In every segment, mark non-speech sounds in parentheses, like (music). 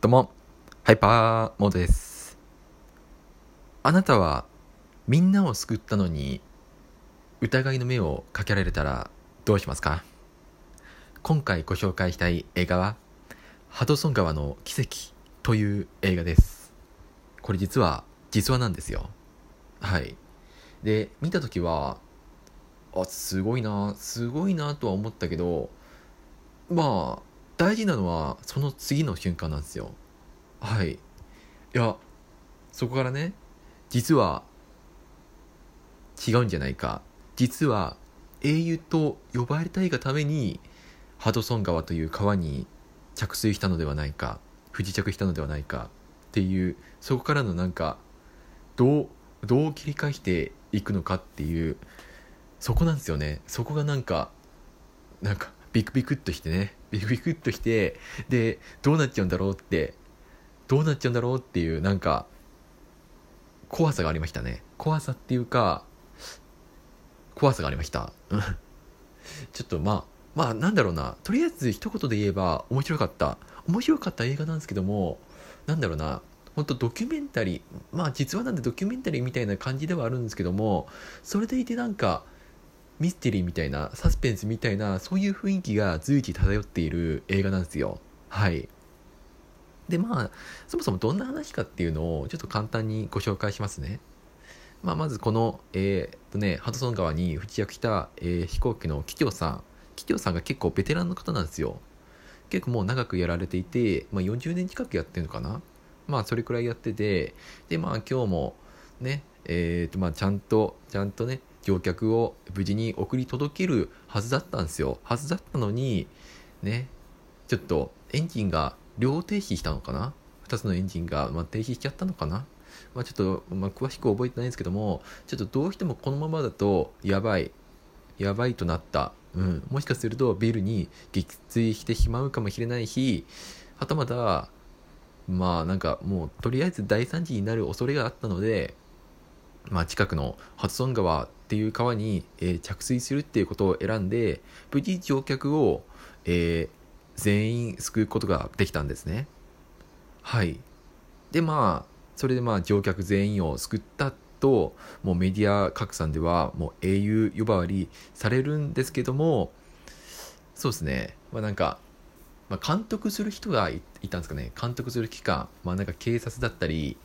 どうも、ハイパーモードです。あなたはみんなを救ったのに疑いの目をかけられたらどうしますか？今回ご紹介したい映画はハドソン川の奇跡という映画です。これ実は実話なんですよ。はい。で、見たときは、あ、すごいな、すごいなとは思ったけど、まあ、大事なのはその次の瞬間なんですよ。はい。いやそこからね実は違うんじゃないか。実は英雄と呼ばれたいがためにハドソン川という川に着水したのではないか不時着したのではないかっていうそこからのなんかどうどう切り返していくのかっていうそこなんですよね。そこがなんかなんかビクビクっとしてね。ビクビクっとしてでどうなっちゃうんだろうってどうなっちゃうんだろうっていうなんか怖さがありましたね。怖さっていうか怖さがありました。(laughs) ちょっとまあまあなんだろうな。とりあえず一言で言えば面白かった。面白かった映画なんですけどもなんだろうな。本当ドキュメンタリーまあ実はなんでドキュメンタリーみたいな感じではあるんですけどもそれでいてなんかミステリーみたいなサスペンスみたいなそういう雰囲気が随時漂っている映画なんですよ。はい。でまあそもそもどんな話かっていうのをちょっと簡単にご紹介しますね。まあ、まずこの、えーっとね、ハドソン川に不時着した、えー飛行機の機長さん。機長さんが結構ベテランの方なんですよ。結構もう長くやられていて、まあ、40年近くやってるのかな。まあそれくらいやっててでまあ今日もねえーっとまあちゃんとちゃんとね乗客を無事に送り届けるはずだったんですよ。はずだったのにねちょっとエンジンが両停止したのかな？2つのエンジンが、まあ、停止しちゃったのかな？まあ、ちょっと、まあ、詳しく覚えてないんですけどもちょっとどうしてもこのままだとやばいやばいとなった、うん、もしかするとビルに撃墜してしまうかもしれないしはたまたまあなんかもうとりあえず大惨事になる恐れがあったのでまあ、近くのハドソン川っていう川に、えー着水するっていうことを選んで無事乗客を、えー全員救うことができたんですね。はい。でまあそれでまあ乗客全員を救ったともうメディア拡散ではもう英雄呼ばわりされるんですけどもそうですね。まあなんか、まあ、監督する人がいいたんですかね。監督する機関。まあなんか警察だったり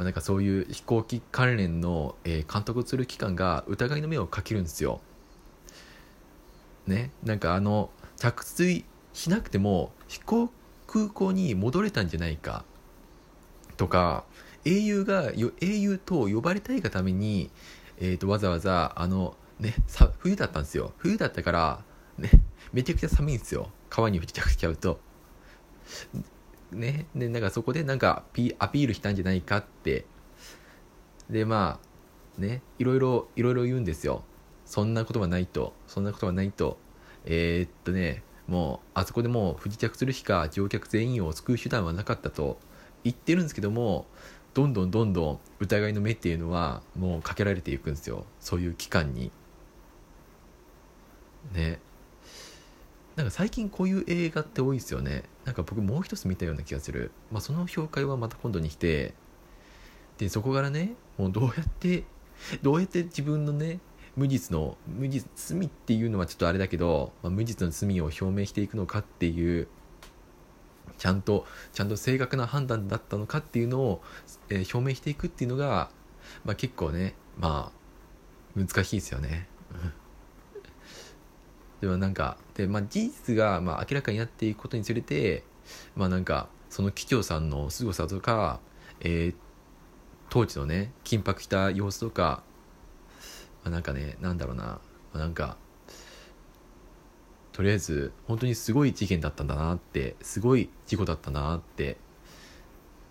まあ、なんかそういう飛行機関連の、えー監督する機関が疑いの目をかけるんですよ。ね、なんかあの着水しなくても飛行空港に戻れたんじゃないかとか英雄が英雄と呼ばれたいがために、えー、とわざわざあの、ね、さ冬だったんですよ冬だったから、ね、めちゃくちゃ寒いんですよ川に不時着しちゃうと。ね、でなんかそこでなんかピアピールしたんじゃないかって。でまあね。いろいろいろいろ言うんですよ。そんなことはないと。そんなことはないと。えーっとね。もうあそこでもう不時着するしか乗客全員を救う手段はなかったと言ってるんですけどもどんどんどんどん疑いの目っていうのはもうかけられていくんですよ。そういう機関に。ね。なんか最近こういう映画って多いですよねなんか僕もう一つ見たような気がする、まあ、その紹介はまた今度にしてでそこからねもうどうやって (laughs) どうやって自分のね無実の無実罪っていうのはちょっとあれだけど、まあ、無実の罪を表明していくのかっていうちゃんとちゃんと正確な判断だったのかっていうのを、えー表明していくっていうのが、まあ、結構ねまあ難しいですよね。でもなんかで、まあ、事実がまあ明らかになっていくことにつれてまあなんかその機長さんの凄さとか、えー当時のね緊迫した様子とか、まあ、なんかねなんだろうな、まあ、なんかとりあえず本当にすごい事件だったんだなってすごい事故だったなって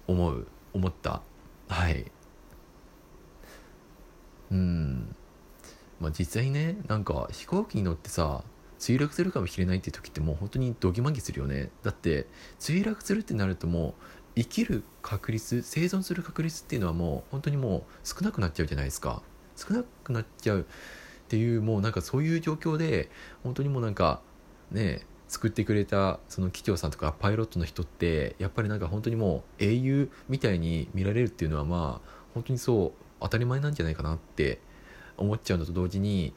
思う思った。はい。うん。まあ実際ねなんか飛行機に乗ってさ墜落するかもしれないって時ってもう本当にドギマギするよね。だって墜落するってなるともう生きる確率生存する確率っていうのはもう本当にもう少なくなっちゃうじゃないですか。少なくなっちゃうっていうもうなんかそういう状況で本当にもうなんかね救ってくれたその機長さんとかパイロットの人ってやっぱりなんか本当にもう英雄みたいに見られるっていうのはまあ本当にそう当たり前なんじゃないかなって思っちゃうのと同時に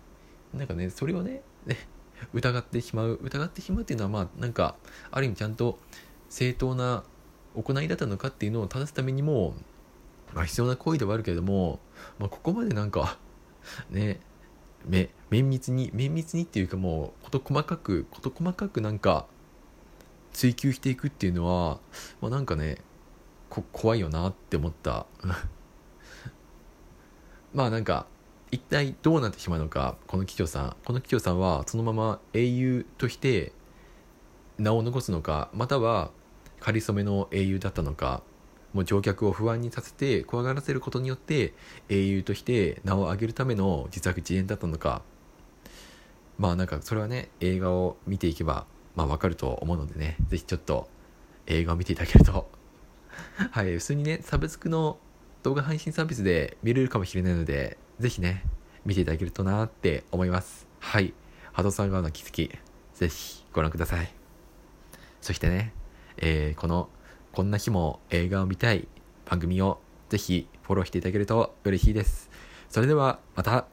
なんかねそれをねね疑ってしまう疑ってしまうっていうのはまあなんかある意味ちゃんと正当な行いだったのかっていうのを正すためにも、まあ、必要な行為ではあるけれども、まあ、ここまでなんかねめ綿密に綿密にっていうかもう事細かく事細かくなんか追求していくっていうのは、まあ、なんかね怖いよなって思った。(laughs) まあなんか一体どうなってしまうのかこの機長さんこの機長さんはそのまま英雄として名を残すのかまたは仮初めの英雄だったのかもう乗客を不安にさせて怖がらせることによって英雄として名を上げるための自作自演だったのか。まあなんかそれはね映画を見ていけばまあわかると思うのでね是非ちょっと映画を見ていただけると。(laughs) はい普通にねサブスクの動画配信サービスで見れるかもしれないので是非ね見ていただけるとなって思います。はい。ハドソン川の気づき是非ご覧ください。そしてね、えー、このこんな日も映画を見たい番組をぜひフォローしていただけると嬉しいです。それではまた。